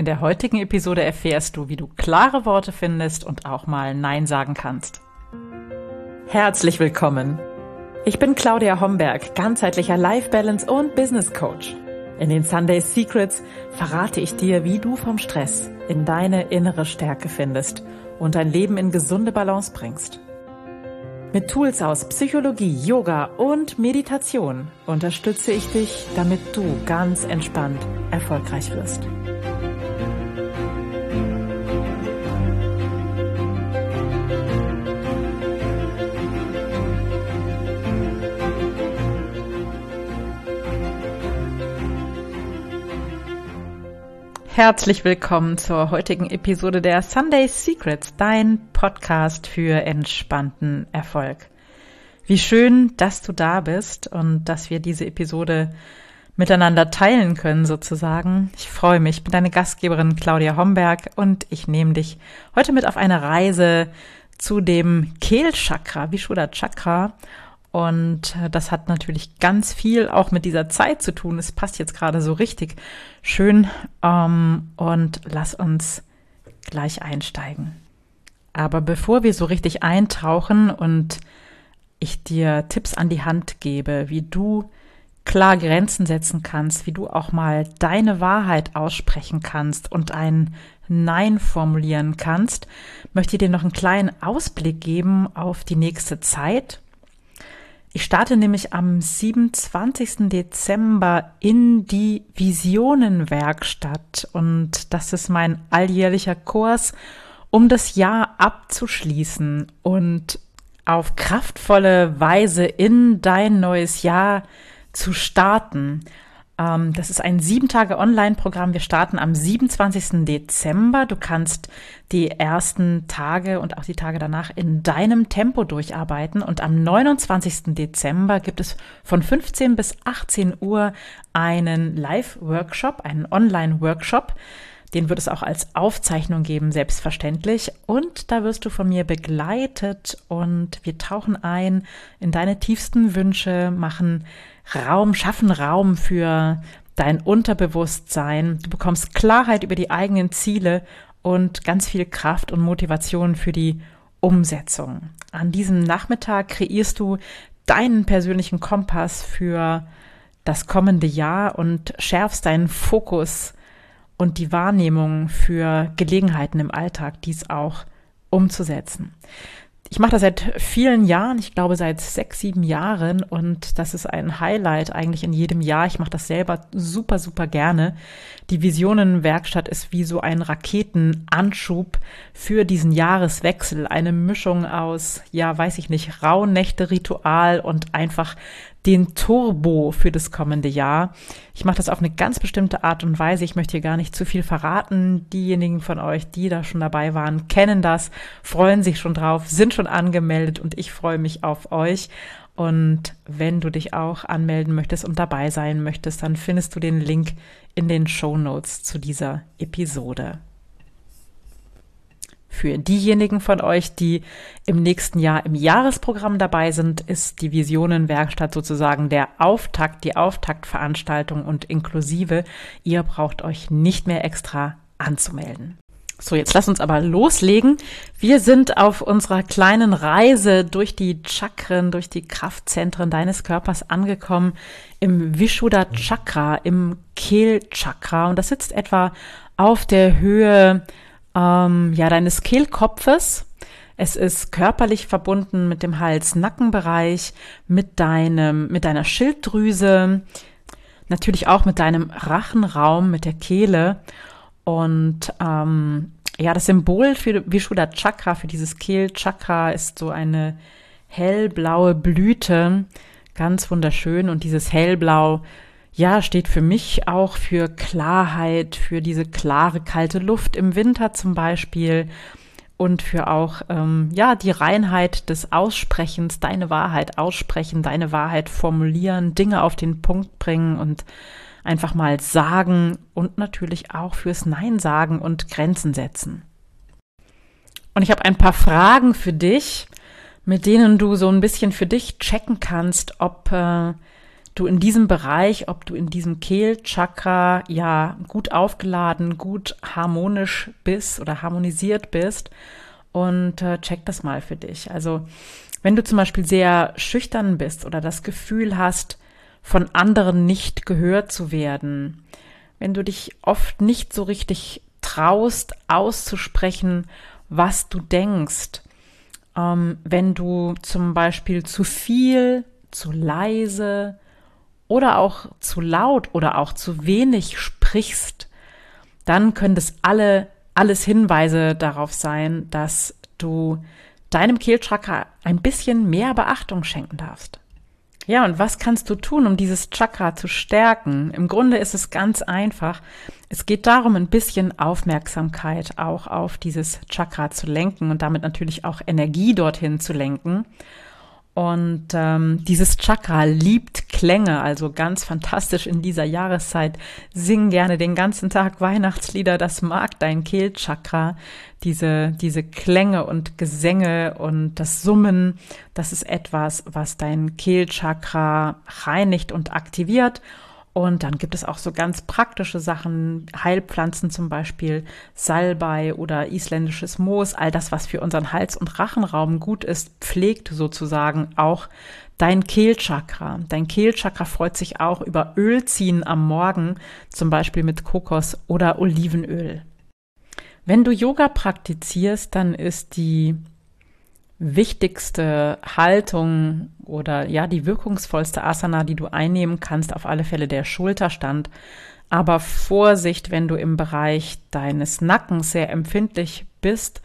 In der heutigen Episode erfährst du, wie du klare Worte findest und auch mal Nein sagen kannst. Herzlich willkommen. Ich bin Claudia Homberg, ganzheitlicher Life Balance und Business Coach. In den Sunday Secrets verrate ich dir, wie du vom Stress in deine innere Stärke findest und dein Leben in gesunde Balance bringst. Mit Tools aus Psychologie, Yoga und Meditation unterstütze ich dich, damit du ganz entspannt erfolgreich wirst. Herzlich willkommen zur heutigen Episode der Sunday Secrets, dein Podcast für entspannten Erfolg. Wie schön, dass du da bist und dass wir diese Episode miteinander teilen können sozusagen. Ich freue mich. Ich bin deine Gastgeberin Claudia Homberg und ich nehme dich heute mit auf eine Reise zu dem Kehlchakra, Vishuddha Chakra und äh, das hat natürlich ganz viel auch mit dieser Zeit zu tun. Es passt jetzt gerade so richtig schön. Ähm, und lass uns gleich einsteigen. Aber bevor wir so richtig eintauchen und ich dir Tipps an die Hand gebe, wie du klar Grenzen setzen kannst, wie du auch mal deine Wahrheit aussprechen kannst und ein Nein formulieren kannst, möchte ich dir noch einen kleinen Ausblick geben auf die nächste Zeit ich starte nämlich am 27. Dezember in die Visionenwerkstatt und das ist mein alljährlicher Kurs, um das Jahr abzuschließen und auf kraftvolle Weise in dein neues Jahr zu starten. Ähm, das ist ein sieben Tage Online-Programm. Wir starten am 27. Dezember. Du kannst die ersten Tage und auch die Tage danach in deinem Tempo durcharbeiten. Und am 29. Dezember gibt es von 15 bis 18 Uhr einen Live-Workshop, einen Online-Workshop. Den wird es auch als Aufzeichnung geben, selbstverständlich. Und da wirst du von mir begleitet und wir tauchen ein in deine tiefsten Wünsche, machen Raum, schaffen Raum für dein Unterbewusstsein. Du bekommst Klarheit über die eigenen Ziele und ganz viel Kraft und Motivation für die Umsetzung. An diesem Nachmittag kreierst du deinen persönlichen Kompass für das kommende Jahr und schärfst deinen Fokus und die Wahrnehmung für Gelegenheiten im Alltag, dies auch umzusetzen. Ich mache das seit vielen Jahren, ich glaube seit sechs, sieben Jahren und das ist ein Highlight eigentlich in jedem Jahr. Ich mache das selber super, super gerne. Die Visionenwerkstatt ist wie so ein Raketenanschub für diesen Jahreswechsel. Eine Mischung aus, ja, weiß ich nicht, Rauhnächte, Ritual und einfach den Turbo für das kommende Jahr. Ich mache das auf eine ganz bestimmte Art und Weise. Ich möchte hier gar nicht zu viel verraten. Diejenigen von euch, die da schon dabei waren, kennen das, freuen sich schon drauf, sind schon angemeldet und ich freue mich auf euch. Und wenn du dich auch anmelden möchtest und dabei sein möchtest, dann findest du den Link in den Show Notes zu dieser Episode. Für diejenigen von euch, die im nächsten Jahr im Jahresprogramm dabei sind, ist die Visionenwerkstatt sozusagen der Auftakt, die Auftaktveranstaltung und inklusive. Ihr braucht euch nicht mehr extra anzumelden. So, jetzt lass uns aber loslegen. Wir sind auf unserer kleinen Reise durch die Chakren, durch die Kraftzentren deines Körpers angekommen im Vishuddha Chakra, im Kehlchakra. Und das sitzt etwa auf der Höhe ähm, ja, deines Kehlkopfes. Es ist körperlich verbunden mit dem Hals-Nackenbereich, mit deinem, mit deiner Schilddrüse, natürlich auch mit deinem Rachenraum, mit der Kehle. Und ähm, ja, das Symbol für Vishuddha Chakra, für dieses Kehlchakra ist so eine hellblaue Blüte, ganz wunderschön. Und dieses hellblau ja, steht für mich auch für Klarheit, für diese klare, kalte Luft im Winter zum Beispiel und für auch, ähm, ja, die Reinheit des Aussprechens, deine Wahrheit aussprechen, deine Wahrheit formulieren, Dinge auf den Punkt bringen und einfach mal sagen und natürlich auch fürs Nein sagen und Grenzen setzen. Und ich habe ein paar Fragen für dich, mit denen du so ein bisschen für dich checken kannst, ob äh, du in diesem Bereich, ob du in diesem Kehlchakra ja gut aufgeladen, gut harmonisch bist oder harmonisiert bist und äh, check das mal für dich. Also wenn du zum Beispiel sehr schüchtern bist oder das Gefühl hast, von anderen nicht gehört zu werden, wenn du dich oft nicht so richtig traust auszusprechen, was du denkst, ähm, wenn du zum Beispiel zu viel, zu leise oder auch zu laut oder auch zu wenig sprichst, dann können das alle, alles Hinweise darauf sein, dass du deinem Kehlchakra ein bisschen mehr Beachtung schenken darfst. Ja, und was kannst du tun, um dieses Chakra zu stärken? Im Grunde ist es ganz einfach. Es geht darum, ein bisschen Aufmerksamkeit auch auf dieses Chakra zu lenken und damit natürlich auch Energie dorthin zu lenken. Und ähm, dieses Chakra liebt Klänge, also ganz fantastisch in dieser Jahreszeit. Sing gerne den ganzen Tag Weihnachtslieder, das mag dein Kehlchakra. Diese, diese Klänge und Gesänge und das Summen, das ist etwas, was dein Kehlchakra reinigt und aktiviert und dann gibt es auch so ganz praktische Sachen, Heilpflanzen zum Beispiel, Salbei oder isländisches Moos, all das, was für unseren Hals- und Rachenraum gut ist, pflegt sozusagen auch dein Kehlchakra. Dein Kehlchakra freut sich auch über Ölziehen am Morgen, zum Beispiel mit Kokos oder Olivenöl. Wenn du Yoga praktizierst, dann ist die wichtigste Haltung oder ja, die wirkungsvollste Asana, die du einnehmen kannst, auf alle Fälle der Schulterstand. Aber Vorsicht, wenn du im Bereich deines Nackens sehr empfindlich bist,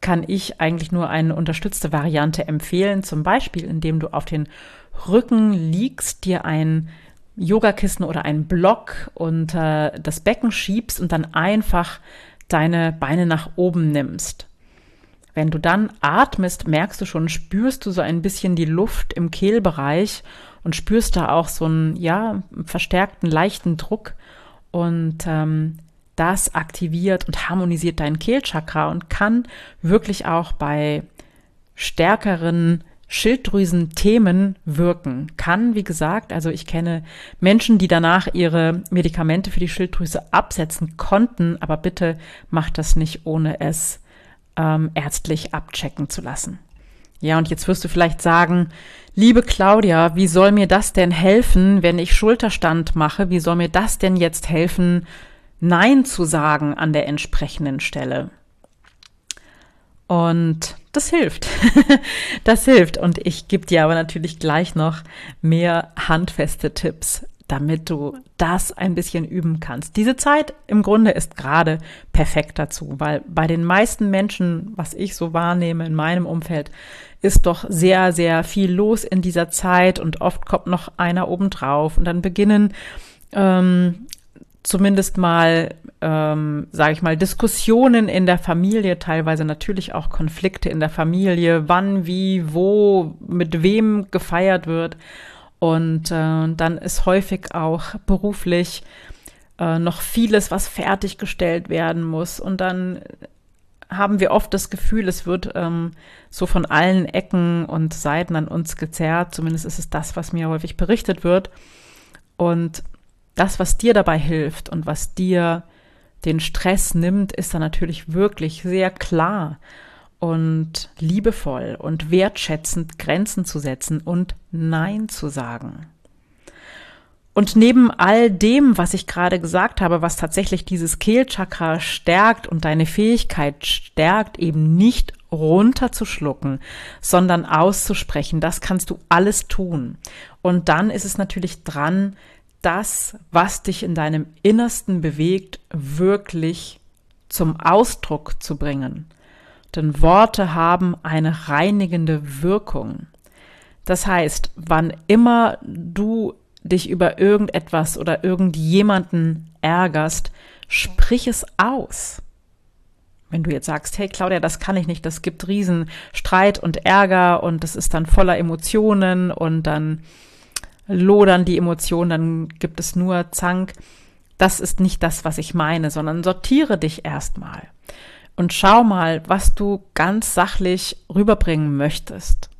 kann ich eigentlich nur eine unterstützte Variante empfehlen. Zum Beispiel, indem du auf den Rücken liegst, dir ein Yogakissen oder ein Block unter das Becken schiebst und dann einfach deine Beine nach oben nimmst. Wenn du dann atmest, merkst du schon, spürst du so ein bisschen die Luft im Kehlbereich und spürst da auch so einen, ja, verstärkten, leichten Druck. Und ähm, das aktiviert und harmonisiert dein Kehlchakra und kann wirklich auch bei stärkeren Schilddrüsen-Themen wirken. Kann, wie gesagt, also ich kenne Menschen, die danach ihre Medikamente für die Schilddrüse absetzen konnten, aber bitte macht das nicht, ohne es ähm, ärztlich abchecken zu lassen. Ja, und jetzt wirst du vielleicht sagen, liebe Claudia, wie soll mir das denn helfen, wenn ich Schulterstand mache? Wie soll mir das denn jetzt helfen, Nein zu sagen an der entsprechenden Stelle? Und das hilft. das hilft. Und ich gebe dir aber natürlich gleich noch mehr handfeste Tipps, damit du das ein bisschen üben kannst. Diese Zeit im Grunde ist gerade perfekt dazu, weil bei den meisten Menschen, was ich so wahrnehme in meinem Umfeld, ist doch sehr, sehr viel los in dieser Zeit und oft kommt noch einer obendrauf und dann beginnen ähm, zumindest mal, ähm, sage ich mal, Diskussionen in der Familie, teilweise natürlich auch Konflikte in der Familie, wann, wie, wo, mit wem gefeiert wird. Und äh, dann ist häufig auch beruflich äh, noch vieles, was fertiggestellt werden muss. Und dann haben wir oft das Gefühl, es wird ähm, so von allen Ecken und Seiten an uns gezerrt. Zumindest ist es das, was mir häufig berichtet wird. Und das, was dir dabei hilft und was dir den Stress nimmt, ist dann natürlich wirklich sehr klar und liebevoll und wertschätzend Grenzen zu setzen und Nein zu sagen. Und neben all dem, was ich gerade gesagt habe, was tatsächlich dieses Kehlchakra stärkt und deine Fähigkeit stärkt, eben nicht runterzuschlucken, sondern auszusprechen, das kannst du alles tun. Und dann ist es natürlich dran, das, was dich in deinem Innersten bewegt, wirklich zum Ausdruck zu bringen denn Worte haben eine reinigende Wirkung. Das heißt, wann immer du dich über irgendetwas oder irgendjemanden ärgerst, sprich es aus. Wenn du jetzt sagst, hey Claudia, das kann ich nicht, das gibt riesen Streit und Ärger und das ist dann voller Emotionen und dann lodern die Emotionen, dann gibt es nur Zank. Das ist nicht das, was ich meine, sondern sortiere dich erstmal und schau mal, was du ganz sachlich rüberbringen möchtest.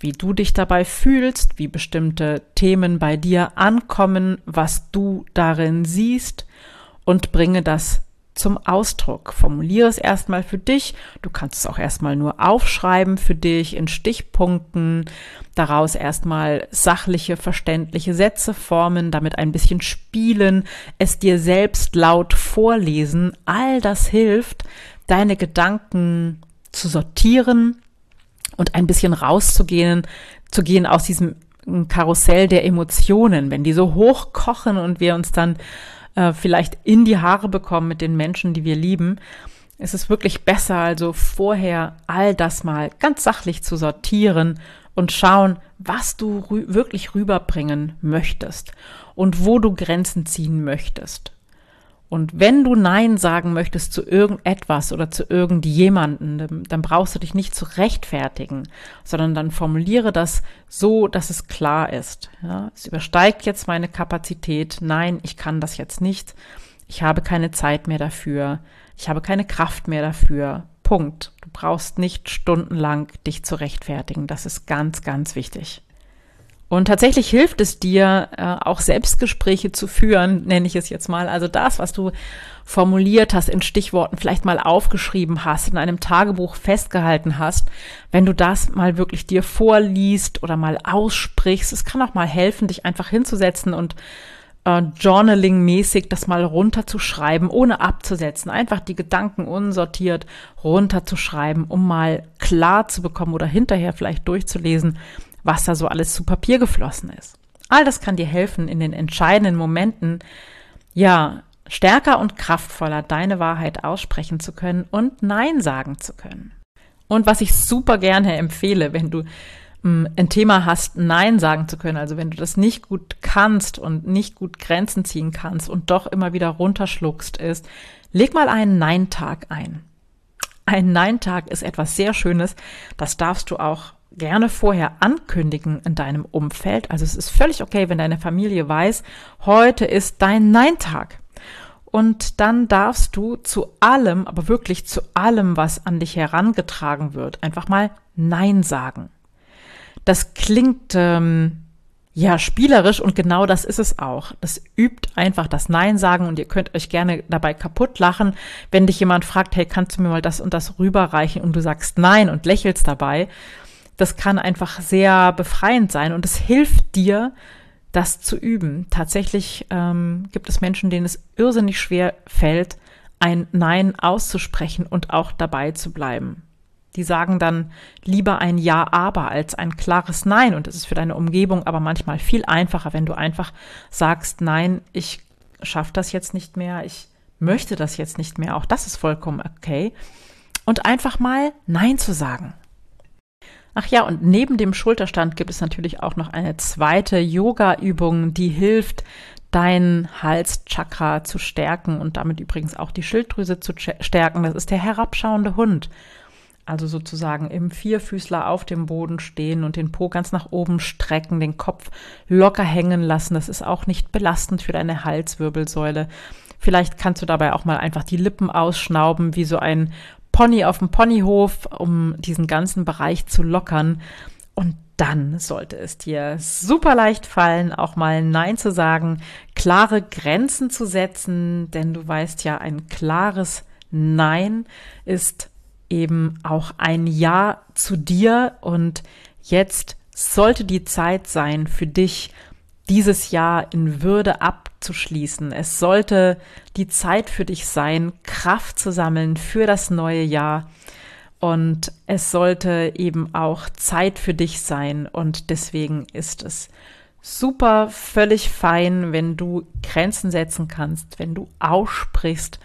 wie du dich dabei fühlst, wie bestimmte Themen bei dir ankommen, was du darin siehst und bringe das zum Ausdruck. Formuliere es erstmal für dich. Du kannst es auch erstmal nur aufschreiben für dich in Stichpunkten, daraus erstmal sachliche, verständliche Sätze formen, damit ein bisschen spielen, es dir selbst laut vorlesen. All das hilft, deine Gedanken zu sortieren und ein bisschen rauszugehen, zu gehen aus diesem Karussell der Emotionen, wenn die so hochkochen und wir uns dann äh, vielleicht in die Haare bekommen mit den Menschen, die wir lieben, ist es wirklich besser, also vorher all das mal ganz sachlich zu sortieren und schauen, was du rü wirklich rüberbringen möchtest und wo du Grenzen ziehen möchtest. Und wenn du Nein sagen möchtest zu irgendetwas oder zu irgendjemanden, dann brauchst du dich nicht zu rechtfertigen, sondern dann formuliere das so, dass es klar ist. Ja, es übersteigt jetzt meine Kapazität. Nein, ich kann das jetzt nicht. Ich habe keine Zeit mehr dafür. Ich habe keine Kraft mehr dafür. Punkt. Du brauchst nicht stundenlang dich zu rechtfertigen. Das ist ganz, ganz wichtig. Und tatsächlich hilft es dir, äh, auch Selbstgespräche zu führen, nenne ich es jetzt mal. Also das, was du formuliert hast in Stichworten, vielleicht mal aufgeschrieben hast, in einem Tagebuch festgehalten hast, wenn du das mal wirklich dir vorliest oder mal aussprichst, es kann auch mal helfen, dich einfach hinzusetzen und äh, Journaling-mäßig das mal runterzuschreiben, ohne abzusetzen. Einfach die Gedanken unsortiert runterzuschreiben, um mal klar zu bekommen oder hinterher vielleicht durchzulesen, was da so alles zu Papier geflossen ist. All das kann dir helfen, in den entscheidenden Momenten, ja, stärker und kraftvoller deine Wahrheit aussprechen zu können und Nein sagen zu können. Und was ich super gerne empfehle, wenn du mh, hm, ein Thema hast, Nein sagen zu können, also wenn du das nicht gut kannst und nicht gut Grenzen ziehen kannst und doch immer wieder runterschluckst, ist, leg mal einen Nein-Tag ein. Ein Nein-Tag ist etwas sehr Schönes. Das darfst du auch gerne vorher ankündigen in deinem Umfeld. Also es ist völlig okay, wenn deine Familie weiß, heute ist dein Nein-Tag. Und dann darfst du zu allem, aber wirklich zu allem, was an dich herangetragen wird, einfach mal Nein sagen. Das klingt ähm, ja spielerisch und genau das ist es auch. Das übt einfach das Nein sagen und ihr könnt euch gerne dabei kaputt lachen, wenn dich jemand fragt, hey, kannst du mir mal das und das rüberreichen und du sagst Nein und lächelst dabei das kann einfach sehr befreiend sein und es hilft dir, das zu üben. Tatsächlich ähm, gibt es Menschen, denen es irrsinnig schwer fällt, ein Nein auszusprechen und auch dabei zu bleiben. Die sagen dann lieber ein Ja, aber als ein klares Nein. Und es ist für deine Umgebung aber manchmal viel einfacher, wenn du einfach sagst, nein, ich schaffe das jetzt nicht mehr, ich möchte das jetzt nicht mehr. Auch das ist vollkommen okay. Und einfach mal Nein zu sagen. Ach ja, und neben dem Schulterstand gibt es natürlich auch noch eine zweite Yoga-Übung, die hilft, dein Halschakra zu stärken und damit übrigens auch die Schilddrüse zu stärken. Das ist der herabschauende Hund. Also sozusagen im Vierfüßler auf dem Boden stehen und den Po ganz nach oben strecken, den Kopf locker hängen lassen. Das ist auch nicht belastend für deine Halswirbelsäule. Vielleicht kannst du dabei auch mal einfach die Lippen ausschnauben, wie so ein Pony auf dem Ponyhof, um diesen ganzen Bereich zu lockern. Und dann sollte es dir super leicht fallen, auch mal Nein zu sagen, klare Grenzen zu setzen, denn du weißt ja, ein klares Nein ist eben auch ein Ja zu dir und jetzt sollte die Zeit sein für dich, dieses Jahr in Würde abzuschließen. Es sollte die Zeit für dich sein, Kraft zu sammeln für das neue Jahr. Und es sollte eben auch Zeit für dich sein. Und deswegen ist es super, völlig fein, wenn du Grenzen setzen kannst, wenn du aussprichst,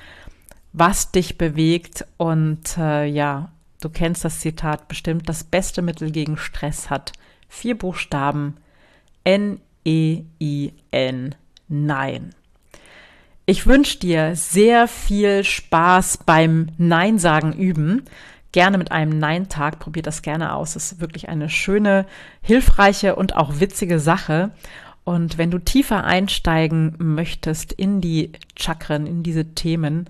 was dich bewegt. Und äh, ja, du kennst das Zitat bestimmt, das beste Mittel gegen Stress hat vier Buchstaben N E-I-N. Nein. Ich wünsche dir sehr viel Spaß beim Nein sagen üben. Gerne mit einem Nein-Tag. Probier das gerne aus. Das ist wirklich eine schöne, hilfreiche und auch witzige Sache. Und wenn du tiefer einsteigen möchtest in die Chakren, in diese Themen,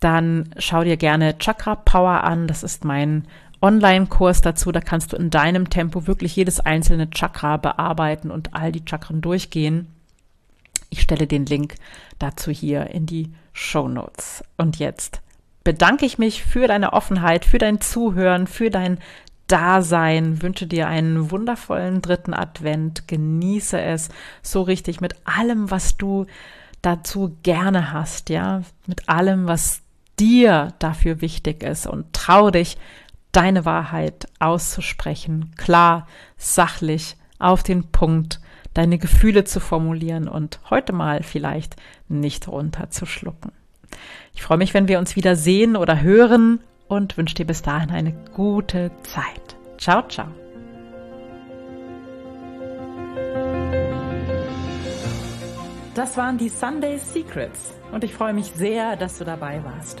dann schau dir gerne Chakra Power an. Das ist mein Online-Kurs dazu, da kannst du in deinem Tempo wirklich jedes einzelne Chakra bearbeiten und all die Chakren durchgehen. Ich stelle den Link dazu hier in die Show Notes. Und jetzt bedanke ich mich für deine Offenheit, für dein Zuhören, für dein Dasein, wünsche dir einen wundervollen dritten Advent, genieße es so richtig mit allem, was du dazu gerne hast, ja, mit allem, was dir dafür wichtig ist. Und trau dich, deine Wahrheit auszusprechen, klar, sachlich, auf den Punkt, deine Gefühle zu formulieren und heute mal vielleicht nicht runterzuschlucken. Ich freue mich, wenn wir uns wieder sehen oder hören und wünsche dir bis dahin eine gute Zeit. Ciao, ciao. Das waren die Sunday Secrets und ich freue mich sehr, dass du dabei warst.